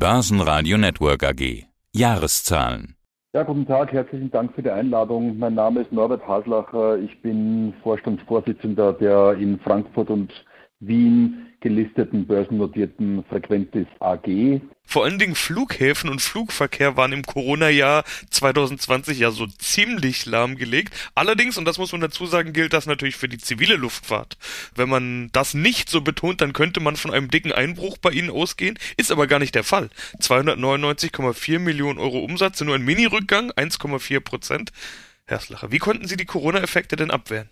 Börsenradio Network AG. Jahreszahlen. Ja, guten Tag, herzlichen Dank für die Einladung. Mein Name ist Norbert Haslacher. Ich bin Vorstandsvorsitzender der in Frankfurt und Wien gelisteten börsennotierten Frequentis AG. Vor allen Dingen Flughäfen und Flugverkehr waren im Corona-Jahr 2020 ja so ziemlich lahmgelegt. Allerdings, und das muss man dazu sagen, gilt das natürlich für die zivile Luftfahrt. Wenn man das nicht so betont, dann könnte man von einem dicken Einbruch bei Ihnen ausgehen. Ist aber gar nicht der Fall. 299,4 Millionen Euro Umsatz, nur ein Mini-Rückgang, 1,4 Prozent. Herr Slacher, wie konnten Sie die Corona-Effekte denn abwehren?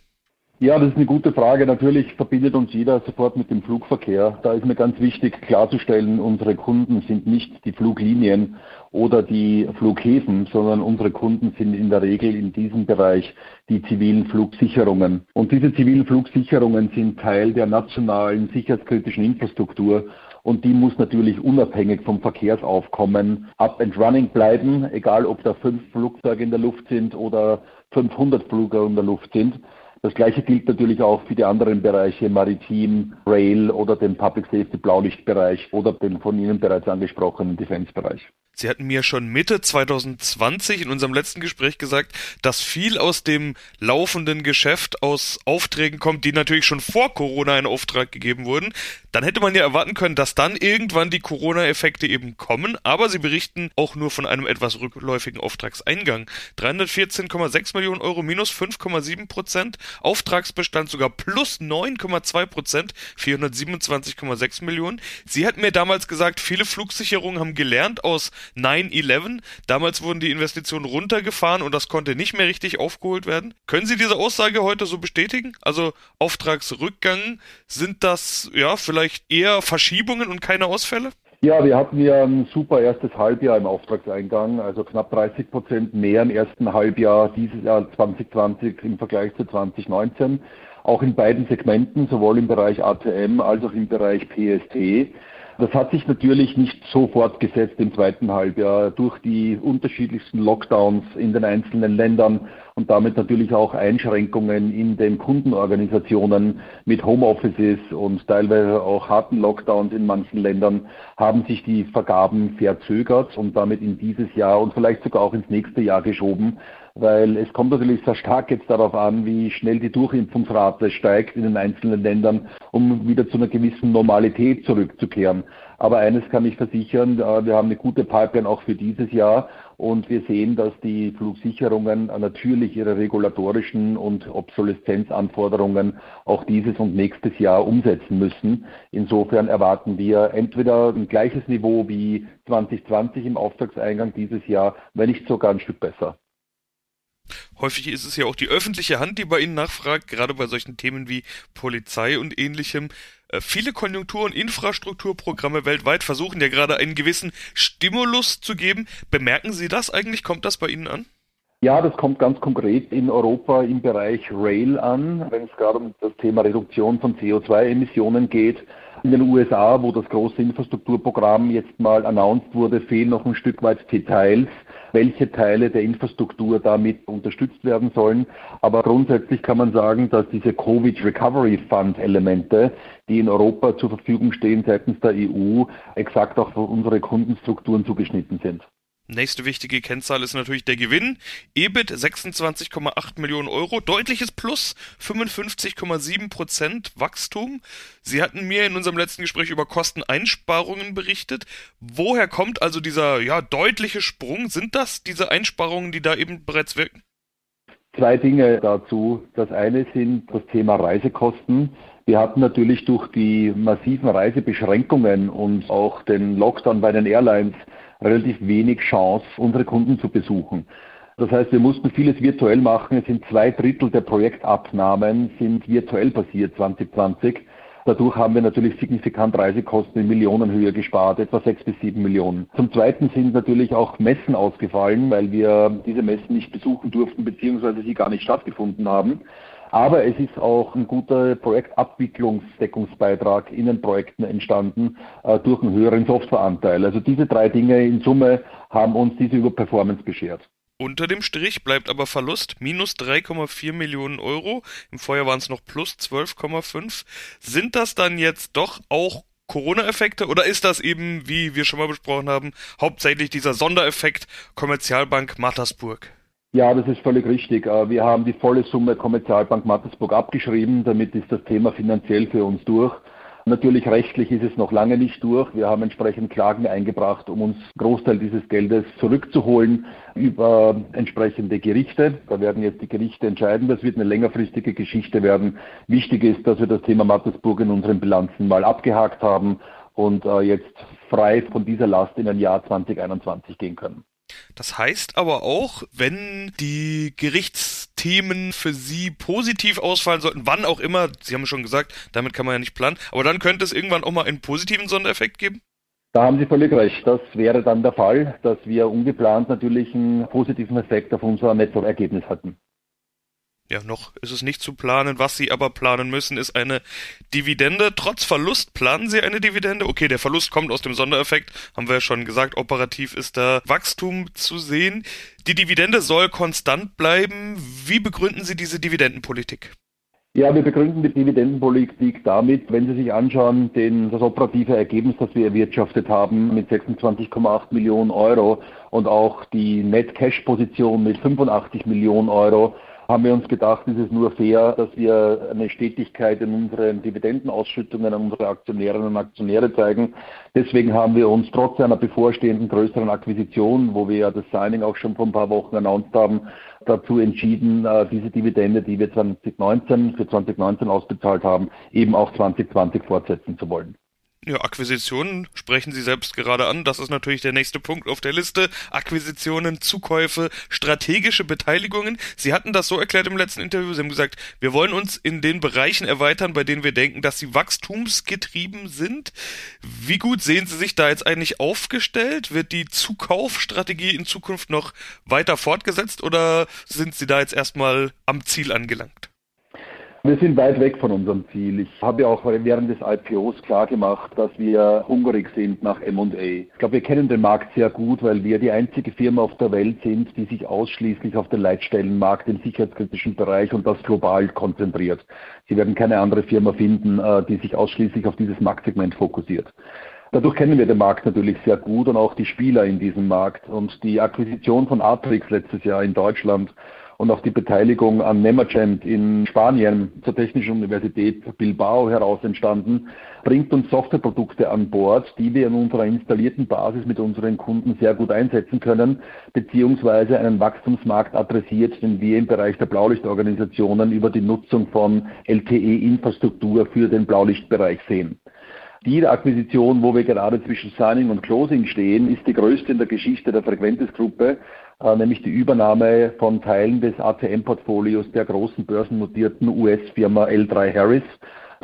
Ja, das ist eine gute Frage. Natürlich verbindet uns jeder sofort mit dem Flugverkehr. Da ist mir ganz wichtig klarzustellen, unsere Kunden sind nicht die Fluglinien oder die Flughäfen, sondern unsere Kunden sind in der Regel in diesem Bereich die zivilen Flugsicherungen. Und diese zivilen Flugsicherungen sind Teil der nationalen sicherheitskritischen Infrastruktur und die muss natürlich unabhängig vom Verkehrsaufkommen up and running bleiben, egal ob da fünf Flugzeuge in der Luft sind oder 500 Flugzeuge in der Luft sind. Das gleiche gilt natürlich auch für die anderen Bereiche Maritim, Rail oder den Public Safety Blaulichtbereich oder den von Ihnen bereits angesprochenen Defense-Bereich. Sie hatten mir schon Mitte 2020 in unserem letzten Gespräch gesagt, dass viel aus dem laufenden Geschäft aus Aufträgen kommt, die natürlich schon vor Corona in Auftrag gegeben wurden. Dann hätte man ja erwarten können, dass dann irgendwann die Corona-Effekte eben kommen, aber sie berichten auch nur von einem etwas rückläufigen Auftragseingang. 314,6 Millionen Euro minus 5,7 Prozent, Auftragsbestand sogar plus 9,2 Prozent, 427,6 Millionen. Sie hatten mir damals gesagt, viele Flugsicherungen haben gelernt aus 9-11. Damals wurden die Investitionen runtergefahren und das konnte nicht mehr richtig aufgeholt werden. Können Sie diese Aussage heute so bestätigen? Also Auftragsrückgang, sind das ja vielleicht eher Verschiebungen und keine Ausfälle? Ja, wir hatten ja ein super erstes Halbjahr im Auftragseingang, also knapp 30 Prozent mehr im ersten Halbjahr dieses Jahr 2020 im Vergleich zu 2019. Auch in beiden Segmenten, sowohl im Bereich ATM als auch im Bereich PST. Das hat sich natürlich nicht so fortgesetzt im zweiten Halbjahr durch die unterschiedlichsten Lockdowns in den einzelnen Ländern und damit natürlich auch Einschränkungen in den Kundenorganisationen mit Homeoffices und teilweise auch harten Lockdowns in manchen Ländern haben sich die Vergaben verzögert und damit in dieses Jahr und vielleicht sogar auch ins nächste Jahr geschoben weil es kommt natürlich sehr stark jetzt darauf an, wie schnell die Durchimpfungsrate steigt in den einzelnen Ländern, um wieder zu einer gewissen Normalität zurückzukehren. Aber eines kann ich versichern, äh, wir haben eine gute Pipeline auch für dieses Jahr und wir sehen, dass die Flugsicherungen natürlich ihre regulatorischen und Obsoleszenzanforderungen auch dieses und nächstes Jahr umsetzen müssen. Insofern erwarten wir entweder ein gleiches Niveau wie 2020 im Auftragseingang dieses Jahr, wenn nicht sogar ein Stück besser. Häufig ist es ja auch die öffentliche Hand, die bei Ihnen nachfragt, gerade bei solchen Themen wie Polizei und ähnlichem. Äh, viele Konjunktur- und Infrastrukturprogramme weltweit versuchen ja gerade einen gewissen Stimulus zu geben. Bemerken Sie das eigentlich? Kommt das bei Ihnen an? Ja, das kommt ganz konkret in Europa im Bereich Rail an, wenn es gerade um das Thema Reduktion von CO2-Emissionen geht. In den USA, wo das große Infrastrukturprogramm jetzt mal announced wurde, fehlen noch ein Stück weit Details welche Teile der Infrastruktur damit unterstützt werden sollen. Aber grundsätzlich kann man sagen, dass diese Covid Recovery Fund Elemente, die in Europa zur Verfügung stehen seitens der EU, exakt auch für unsere Kundenstrukturen zugeschnitten sind. Nächste wichtige Kennzahl ist natürlich der Gewinn. EBIT 26,8 Millionen Euro, deutliches Plus, 55,7 Prozent Wachstum. Sie hatten mir in unserem letzten Gespräch über Kosteneinsparungen berichtet. Woher kommt also dieser ja deutliche Sprung? Sind das diese Einsparungen, die da eben bereits wirken? Zwei Dinge dazu. Das eine sind das Thema Reisekosten. Wir hatten natürlich durch die massiven Reisebeschränkungen und auch den Lockdown bei den Airlines relativ wenig Chance, unsere Kunden zu besuchen. Das heißt, wir mussten vieles virtuell machen. Es sind zwei Drittel der Projektabnahmen sind virtuell passiert 2020. Dadurch haben wir natürlich signifikant Reisekosten in Millionenhöhe gespart, etwa sechs bis sieben Millionen. Zum Zweiten sind natürlich auch Messen ausgefallen, weil wir diese Messen nicht besuchen durften, beziehungsweise sie gar nicht stattgefunden haben. Aber es ist auch ein guter Projektabwicklungsdeckungsbeitrag in den Projekten entstanden äh, durch einen höheren Softwareanteil. Also diese drei Dinge in Summe haben uns diese Überperformance beschert. Unter dem Strich bleibt aber Verlust minus 3,4 Millionen Euro. Im Vorjahr waren es noch plus 12,5. Sind das dann jetzt doch auch Corona-Effekte oder ist das eben, wie wir schon mal besprochen haben, hauptsächlich dieser Sondereffekt Kommerzialbank Mattersburg? Ja, das ist völlig richtig. Äh, wir haben die volle Summe Kommerzialbank Mattersburg abgeschrieben. Damit ist das Thema finanziell für uns durch. Natürlich rechtlich ist es noch lange nicht durch. Wir haben entsprechend Klagen eingebracht, um uns Großteil dieses Geldes zurückzuholen über entsprechende Gerichte. Da werden jetzt die Gerichte entscheiden. Das wird eine längerfristige Geschichte werden. Wichtig ist, dass wir das Thema Mattersburg in unseren Bilanzen mal abgehakt haben und äh, jetzt frei von dieser Last in ein Jahr 2021 gehen können. Das heißt aber auch, wenn die Gerichtsthemen für Sie positiv ausfallen sollten, wann auch immer, Sie haben schon gesagt, damit kann man ja nicht planen, aber dann könnte es irgendwann auch mal einen positiven Sondereffekt geben? Da haben Sie völlig recht. Das wäre dann der Fall, dass wir ungeplant natürlich einen positiven Effekt auf unser Nettoergebnis hatten. Ja, noch ist es nicht zu planen. Was Sie aber planen müssen, ist eine Dividende. Trotz Verlust planen Sie eine Dividende. Okay, der Verlust kommt aus dem Sondereffekt. Haben wir ja schon gesagt. Operativ ist da Wachstum zu sehen. Die Dividende soll konstant bleiben. Wie begründen Sie diese Dividendenpolitik? Ja, wir begründen die Dividendenpolitik damit, wenn Sie sich anschauen, den, das operative Ergebnis, das wir erwirtschaftet haben mit 26,8 Millionen Euro und auch die Net-Cash-Position mit 85 Millionen Euro, haben wir uns gedacht, ist es nur fair, dass wir eine Stetigkeit in unseren Dividendenausschüttungen an unsere Aktionärinnen und Aktionäre zeigen. Deswegen haben wir uns trotz einer bevorstehenden größeren Akquisition, wo wir ja das Signing auch schon vor ein paar Wochen announced haben, dazu entschieden, äh, diese Dividende, die wir 2019 für 2019 ausbezahlt haben, eben auch 2020 fortsetzen zu wollen. Ja, Akquisitionen sprechen Sie selbst gerade an. Das ist natürlich der nächste Punkt auf der Liste. Akquisitionen, Zukäufe, strategische Beteiligungen. Sie hatten das so erklärt im letzten Interview. Sie haben gesagt, wir wollen uns in den Bereichen erweitern, bei denen wir denken, dass sie wachstumsgetrieben sind. Wie gut sehen Sie sich da jetzt eigentlich aufgestellt? Wird die Zukaufstrategie in Zukunft noch weiter fortgesetzt oder sind Sie da jetzt erstmal am Ziel angelangt? Wir sind weit weg von unserem Ziel. Ich habe ja auch während des IPOs klar gemacht, dass wir hungrig sind nach M&A. Ich glaube, wir kennen den Markt sehr gut, weil wir die einzige Firma auf der Welt sind, die sich ausschließlich auf den Leitstellenmarkt im sicherheitskritischen Bereich und das global konzentriert. Sie werden keine andere Firma finden, äh, die sich ausschließlich auf dieses Marktsegment fokussiert. Dadurch kennen wir den Markt natürlich sehr gut und auch die Spieler in diesem Markt. Und die Akquisition von Atrix letztes Jahr in Deutschland und auch die Beteiligung an Nemergent in Spanien zur Technischen Universität Bilbao heraus entstanden, bringt uns Softwareprodukte an Bord, die wir in unserer installierten Basis mit unseren Kunden sehr gut einsetzen können, beziehungsweise einen Wachstumsmarkt adressiert, den wir im Bereich der Blaulichtorganisationen über die Nutzung von LTE-Infrastruktur für den Blaulichtbereich sehen. Die Akquisition, wo wir gerade zwischen Signing und Closing stehen, ist die größte in der Geschichte der Frequentis-Gruppe äh, nämlich die Übernahme von Teilen des ATM-Portfolios der großen börsennotierten US-Firma L3 Harris.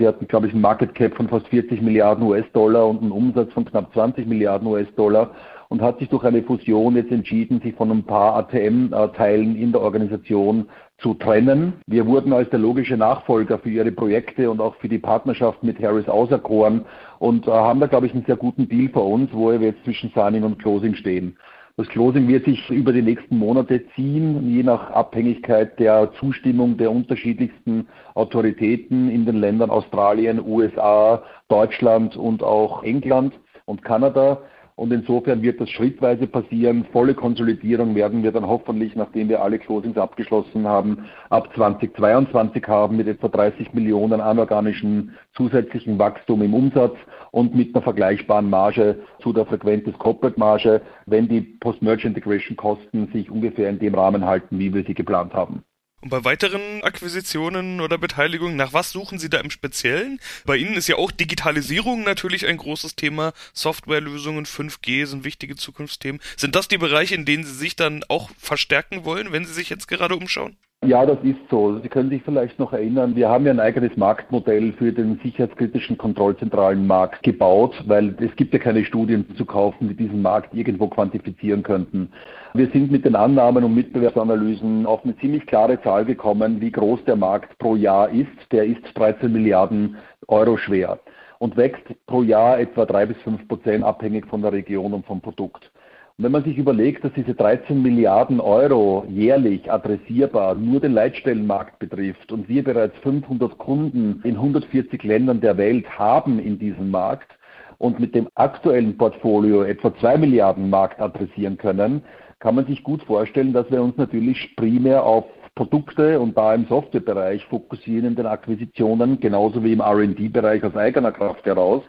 Die hatten, glaube ich, einen Market Cap von fast 40 Milliarden US-Dollar und einen Umsatz von knapp 20 Milliarden US-Dollar und hat sich durch eine Fusion jetzt entschieden, sich von ein paar ATM-Teilen in der Organisation zu trennen. Wir wurden als der logische Nachfolger für ihre Projekte und auch für die Partnerschaft mit Harris auserkoren und äh, haben da, glaube ich, einen sehr guten Deal für uns, wo wir jetzt zwischen Signing und Closing stehen. Das Closing wird sich über die nächsten Monate ziehen, je nach Abhängigkeit der Zustimmung der unterschiedlichsten Autoritäten in den Ländern Australien, USA, Deutschland und auch England und Kanada. Und insofern wird das schrittweise passieren. Volle Konsolidierung werden wir dann hoffentlich, nachdem wir alle Closings abgeschlossen haben, ab 2022 haben mit etwa 30 Millionen anorganischen zusätzlichen Wachstum im Umsatz und mit einer vergleichbaren Marge zu der Frequenz des Corporate Marge, wenn die Post-Merge Integration Kosten sich ungefähr in dem Rahmen halten, wie wir sie geplant haben. Und bei weiteren Akquisitionen oder Beteiligungen, nach was suchen Sie da im Speziellen? Bei Ihnen ist ja auch Digitalisierung natürlich ein großes Thema. Softwarelösungen, 5G sind wichtige Zukunftsthemen. Sind das die Bereiche, in denen Sie sich dann auch verstärken wollen, wenn Sie sich jetzt gerade umschauen? Ja, das ist so. Sie können sich vielleicht noch erinnern, wir haben ja ein eigenes Marktmodell für den sicherheitskritischen kontrollzentralen Markt gebaut, weil es gibt ja keine Studien zu kaufen, die diesen Markt irgendwo quantifizieren könnten. Wir sind mit den Annahmen und Mitbewerbsanalysen auf eine ziemlich klare Zahl gekommen, wie groß der Markt pro Jahr ist. Der ist 13 Milliarden Euro schwer und wächst pro Jahr etwa drei bis fünf Prozent abhängig von der Region und vom Produkt. Und wenn man sich überlegt, dass diese 13 Milliarden Euro jährlich adressierbar nur den Leitstellenmarkt betrifft und wir bereits 500 Kunden in 140 Ländern der Welt haben in diesem Markt, und mit dem aktuellen Portfolio etwa zwei Milliarden Markt adressieren können, kann man sich gut vorstellen, dass wir uns natürlich primär auf Produkte und da im Softwarebereich fokussieren in den Akquisitionen, genauso wie im R&D-Bereich aus eigener Kraft heraus,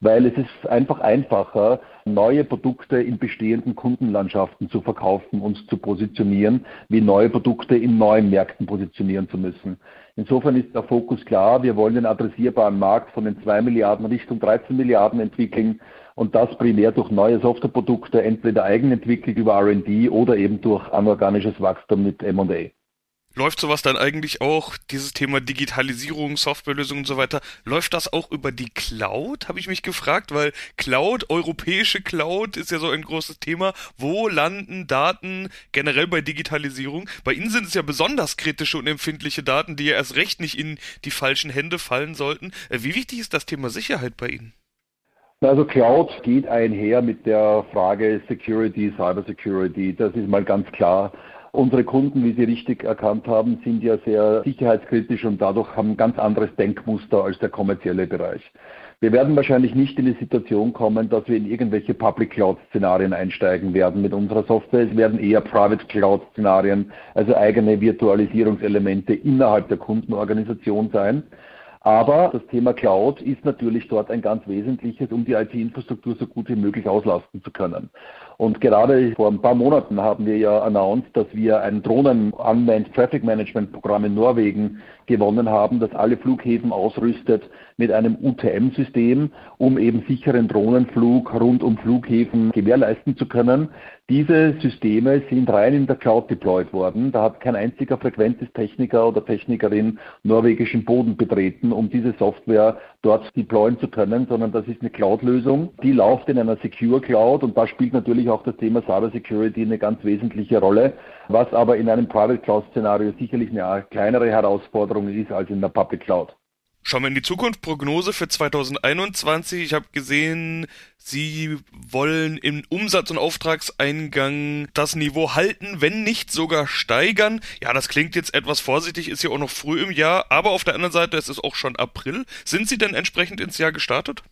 weil es ist einfach einfacher, neue Produkte in bestehenden Kundenlandschaften zu verkaufen und zu positionieren, wie neue Produkte in neuen Märkten positionieren zu müssen. Insofern ist der Fokus klar. Wir wollen den adressierbaren Markt von den 2 Milliarden Richtung 13 Milliarden entwickeln und das primär durch neue Softwareprodukte, entweder eigenentwickelt über R&D oder eben durch anorganisches Wachstum mit M&A. Läuft sowas dann eigentlich auch, dieses Thema Digitalisierung, Softwarelösungen und so weiter, läuft das auch über die Cloud, habe ich mich gefragt, weil Cloud, europäische Cloud ist ja so ein großes Thema. Wo landen Daten generell bei Digitalisierung? Bei Ihnen sind es ja besonders kritische und empfindliche Daten, die ja erst recht nicht in die falschen Hände fallen sollten. Äh, wie wichtig ist das Thema Sicherheit bei Ihnen? Also Cloud geht einher mit der Frage Security, Cyber Security. Das ist mal ganz klar. Unsere Kunden, wie Sie richtig erkannt haben, sind ja sehr sicherheitskritisch und dadurch haben ganz anderes Denkmuster als der kommerzielle Bereich. Wir werden wahrscheinlich nicht in die Situation kommen, dass wir in irgendwelche Public Cloud Szenarien einsteigen werden mit unserer Software. Es werden eher Private Cloud Szenarien, also eigene Virtualisierungselemente innerhalb der Kundenorganisation sein. Aber das Thema Cloud ist natürlich dort ein ganz wesentliches, um die IT-Infrastruktur so gut wie möglich auslasten zu können. Und gerade vor ein paar Monaten haben wir ja announced, dass wir ein Drohnen-Unmanned Traffic Management Programm in Norwegen gewonnen haben, das alle Flughäfen ausrüstet mit einem UTM-System, um eben sicheren Drohnenflug rund um Flughäfen gewährleisten zu können. Diese Systeme sind rein in der Cloud deployed worden. Da hat kein einziger Frequentis-Techniker oder Technikerin norwegischen Boden betreten, um diese Software dort deployen zu können, sondern das ist eine Cloud-Lösung. Die läuft in einer Secure Cloud und da spielt natürlich auch das Thema Cyber Security eine ganz wesentliche Rolle, was aber in einem Private Cloud-Szenario sicherlich eine kleinere Herausforderung ist als in der Public Cloud. Schauen wir in die Zukunft. Prognose für 2021. Ich habe gesehen, Sie wollen im Umsatz- und Auftragseingang das Niveau halten, wenn nicht sogar steigern. Ja, das klingt jetzt etwas vorsichtig, ist ja auch noch früh im Jahr, aber auf der anderen Seite, es ist auch schon April. Sind Sie denn entsprechend ins Jahr gestartet?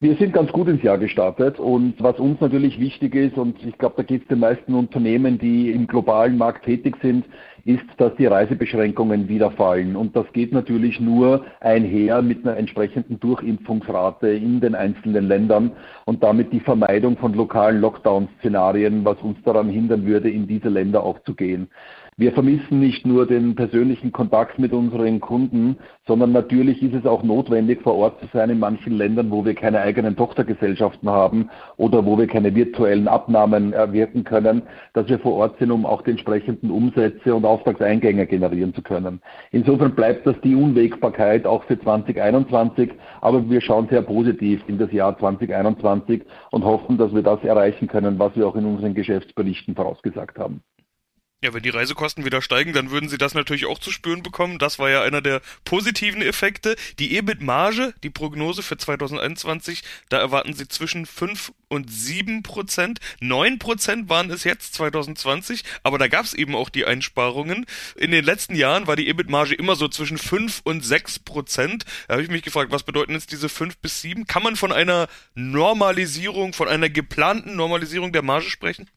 Wir sind ganz gut ins Jahr gestartet und was uns natürlich wichtig ist, und ich glaube, da geht es den meisten Unternehmen, die im globalen Markt tätig sind, ist, dass die Reisebeschränkungen wieder fallen. Und das geht natürlich nur einher mit einer entsprechenden Durchimpfungsrate in den einzelnen Ländern und damit die Vermeidung von lokalen Lockdown-Szenarien, was uns daran hindern würde, in diese Länder auch zu gehen. Wir vermissen nicht nur den persönlichen Kontakt mit unseren Kunden, sondern natürlich ist es auch notwendig, vor Ort zu sein in manchen Ländern, wo wir keine eigenen Tochtergesellschaften haben oder wo wir keine virtuellen Abnahmen erwirken können, dass wir vor Ort sind, um auch die entsprechenden Umsätze und Auftragseingänge generieren zu können. Insofern bleibt das die Unwägbarkeit auch für 2021, aber wir schauen sehr positiv in das Jahr 2021 und hoffen, dass wir das erreichen können, was wir auch in unseren Geschäftsberichten vorausgesagt haben. Ja, wenn die Reisekosten wieder steigen, dann würden sie das natürlich auch zu spüren bekommen. Das war ja einer der positiven Effekte. Die EBIT-Marge, die Prognose für 2021, da erwarten sie zwischen 5 und 7 Prozent. 9 Prozent waren es jetzt 2020, aber da gab es eben auch die Einsparungen. In den letzten Jahren war die EBIT-Marge immer so zwischen 5 und 6 Prozent. Da habe ich mich gefragt, was bedeuten jetzt diese 5 bis 7? Kann man von einer Normalisierung, von einer geplanten Normalisierung der Marge sprechen?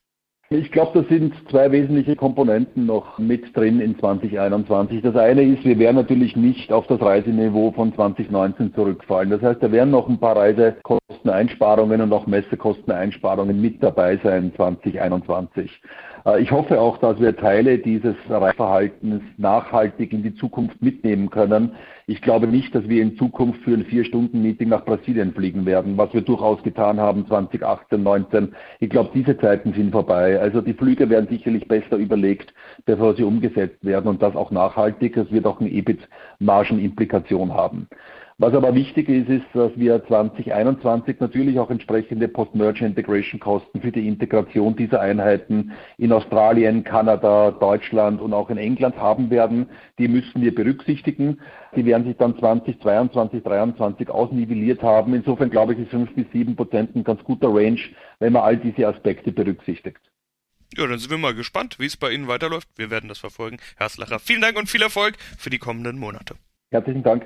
Ich glaube, da sind zwei wesentliche Komponenten noch mit drin in 2021. Das eine ist, wir werden natürlich nicht auf das Reiseniveau von 2019 zurückfallen. Das heißt, da werden noch ein paar Reisekosteneinsparungen und auch Messekosteneinsparungen mit dabei sein 2021. Äh, ich hoffe auch, dass wir Teile dieses Reisverhaltens nachhaltig in die Zukunft mitnehmen können. Ich glaube nicht, dass wir in Zukunft für ein Vier-Stunden-Meeting nach Brasilien fliegen werden, was wir durchaus getan haben 2018, 19. Ich glaube, diese Zeiten sind vorbei. Also die Flüge werden sicherlich besser überlegt, bevor sie umgesetzt werden und das auch nachhaltig. Das wird auch eine EBIT-Margenimplikation haben. Was aber wichtig ist, ist, dass wir 2021 natürlich auch entsprechende Post-Merger Integration Kosten für die Integration dieser Einheiten in Australien, Kanada, Deutschland und auch in England haben werden. Die müssen wir berücksichtigen. Die werden sich dann 2022, 2023 ausnivelliert haben. Insofern glaube ich, ist 5 bis 7 Prozent ein ganz guter Range, wenn man all diese Aspekte berücksichtigt. Ja, dann sind wir mal gespannt, wie es bei Ihnen weiterläuft. Wir werden das verfolgen. Herr Slacher, vielen Dank und viel Erfolg für die kommenden Monate. Herzlichen Dank.